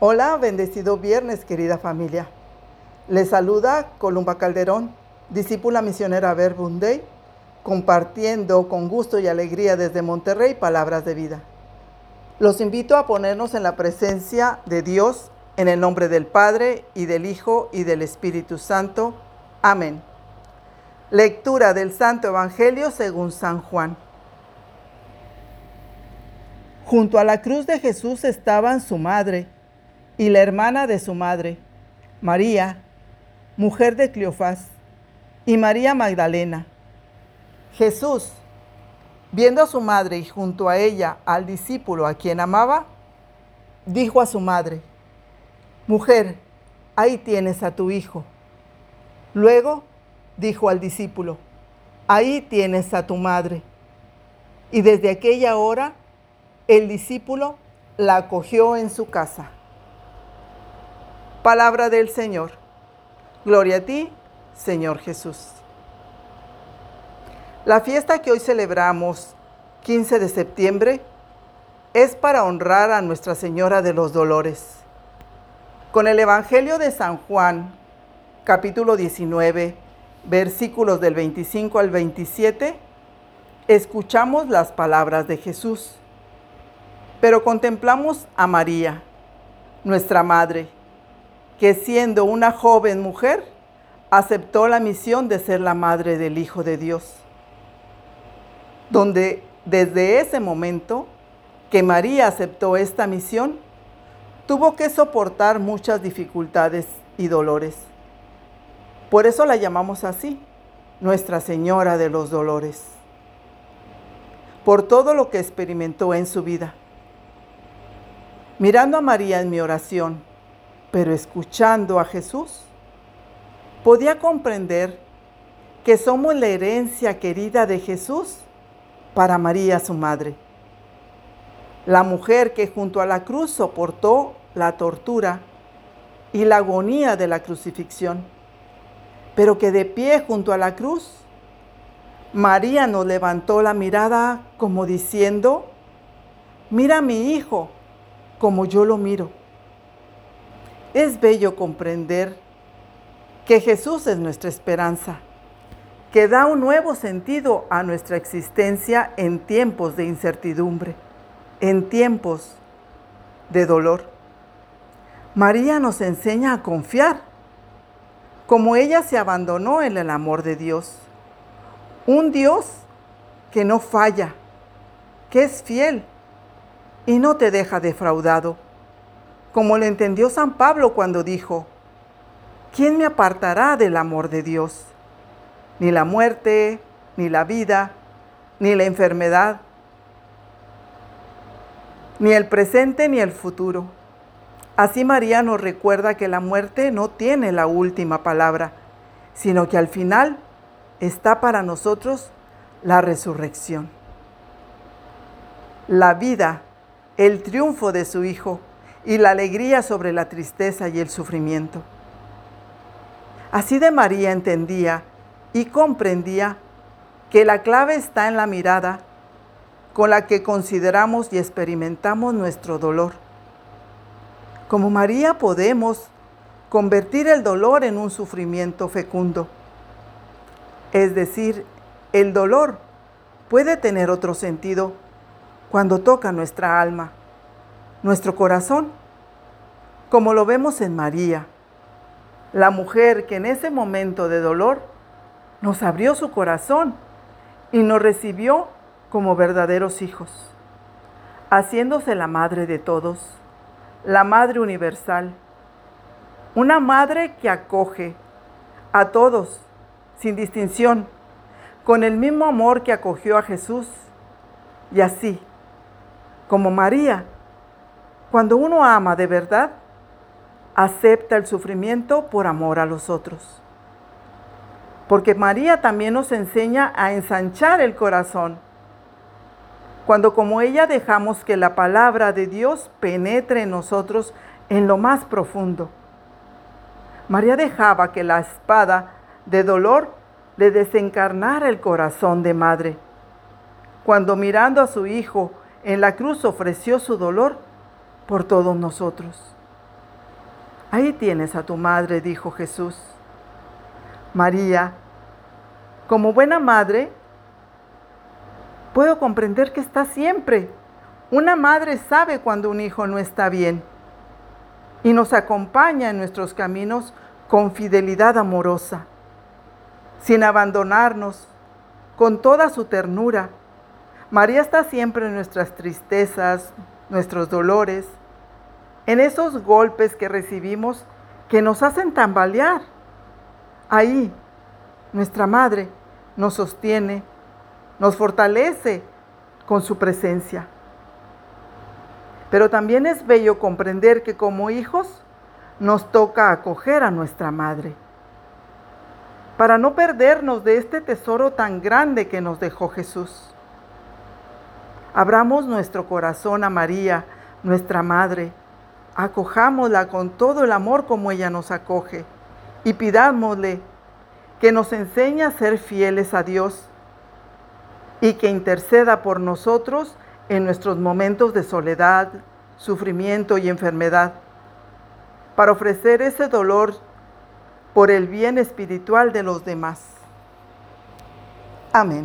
Hola, bendecido viernes, querida familia. Les saluda Columba Calderón, discípula misionera Verbum compartiendo con gusto y alegría desde Monterrey palabras de vida. Los invito a ponernos en la presencia de Dios en el nombre del Padre y del Hijo y del Espíritu Santo. Amén. Lectura del Santo Evangelio según San Juan. Junto a la cruz de Jesús estaban su madre y la hermana de su madre, María, mujer de Cleofás, y María Magdalena. Jesús, viendo a su madre y junto a ella al discípulo a quien amaba, dijo a su madre, Mujer, ahí tienes a tu hijo. Luego dijo al discípulo, Ahí tienes a tu madre. Y desde aquella hora el discípulo la acogió en su casa. Palabra del Señor. Gloria a ti, Señor Jesús. La fiesta que hoy celebramos, 15 de septiembre, es para honrar a Nuestra Señora de los Dolores. Con el Evangelio de San Juan, capítulo 19, versículos del 25 al 27, escuchamos las palabras de Jesús, pero contemplamos a María, nuestra Madre, que siendo una joven mujer, aceptó la misión de ser la madre del Hijo de Dios. Donde desde ese momento que María aceptó esta misión, tuvo que soportar muchas dificultades y dolores. Por eso la llamamos así, Nuestra Señora de los Dolores, por todo lo que experimentó en su vida. Mirando a María en mi oración, pero escuchando a Jesús, podía comprender que somos la herencia querida de Jesús para María su madre. La mujer que junto a la cruz soportó la tortura y la agonía de la crucifixión, pero que de pie junto a la cruz, María nos levantó la mirada como diciendo, mira a mi hijo como yo lo miro. Es bello comprender que Jesús es nuestra esperanza, que da un nuevo sentido a nuestra existencia en tiempos de incertidumbre, en tiempos de dolor. María nos enseña a confiar, como ella se abandonó en el amor de Dios. Un Dios que no falla, que es fiel y no te deja defraudado como lo entendió San Pablo cuando dijo, ¿quién me apartará del amor de Dios? Ni la muerte, ni la vida, ni la enfermedad, ni el presente ni el futuro. Así María nos recuerda que la muerte no tiene la última palabra, sino que al final está para nosotros la resurrección. La vida, el triunfo de su Hijo, y la alegría sobre la tristeza y el sufrimiento. Así de María entendía y comprendía que la clave está en la mirada con la que consideramos y experimentamos nuestro dolor. Como María podemos convertir el dolor en un sufrimiento fecundo. Es decir, el dolor puede tener otro sentido cuando toca nuestra alma nuestro corazón, como lo vemos en María, la mujer que en ese momento de dolor nos abrió su corazón y nos recibió como verdaderos hijos, haciéndose la madre de todos, la madre universal, una madre que acoge a todos sin distinción, con el mismo amor que acogió a Jesús. Y así, como María, cuando uno ama de verdad, acepta el sufrimiento por amor a los otros. Porque María también nos enseña a ensanchar el corazón. Cuando como ella dejamos que la palabra de Dios penetre en nosotros en lo más profundo. María dejaba que la espada de dolor le desencarnara el corazón de madre. Cuando mirando a su hijo en la cruz ofreció su dolor, por todos nosotros. Ahí tienes a tu madre, dijo Jesús. María, como buena madre, puedo comprender que está siempre. Una madre sabe cuando un hijo no está bien y nos acompaña en nuestros caminos con fidelidad amorosa, sin abandonarnos, con toda su ternura. María está siempre en nuestras tristezas, nuestros dolores, en esos golpes que recibimos que nos hacen tambalear. Ahí, nuestra Madre nos sostiene, nos fortalece con su presencia. Pero también es bello comprender que como hijos nos toca acoger a nuestra Madre para no perdernos de este tesoro tan grande que nos dejó Jesús. Abramos nuestro corazón a María, nuestra Madre, acojámosla con todo el amor como ella nos acoge y pidámosle que nos enseñe a ser fieles a Dios y que interceda por nosotros en nuestros momentos de soledad, sufrimiento y enfermedad, para ofrecer ese dolor por el bien espiritual de los demás. Amén.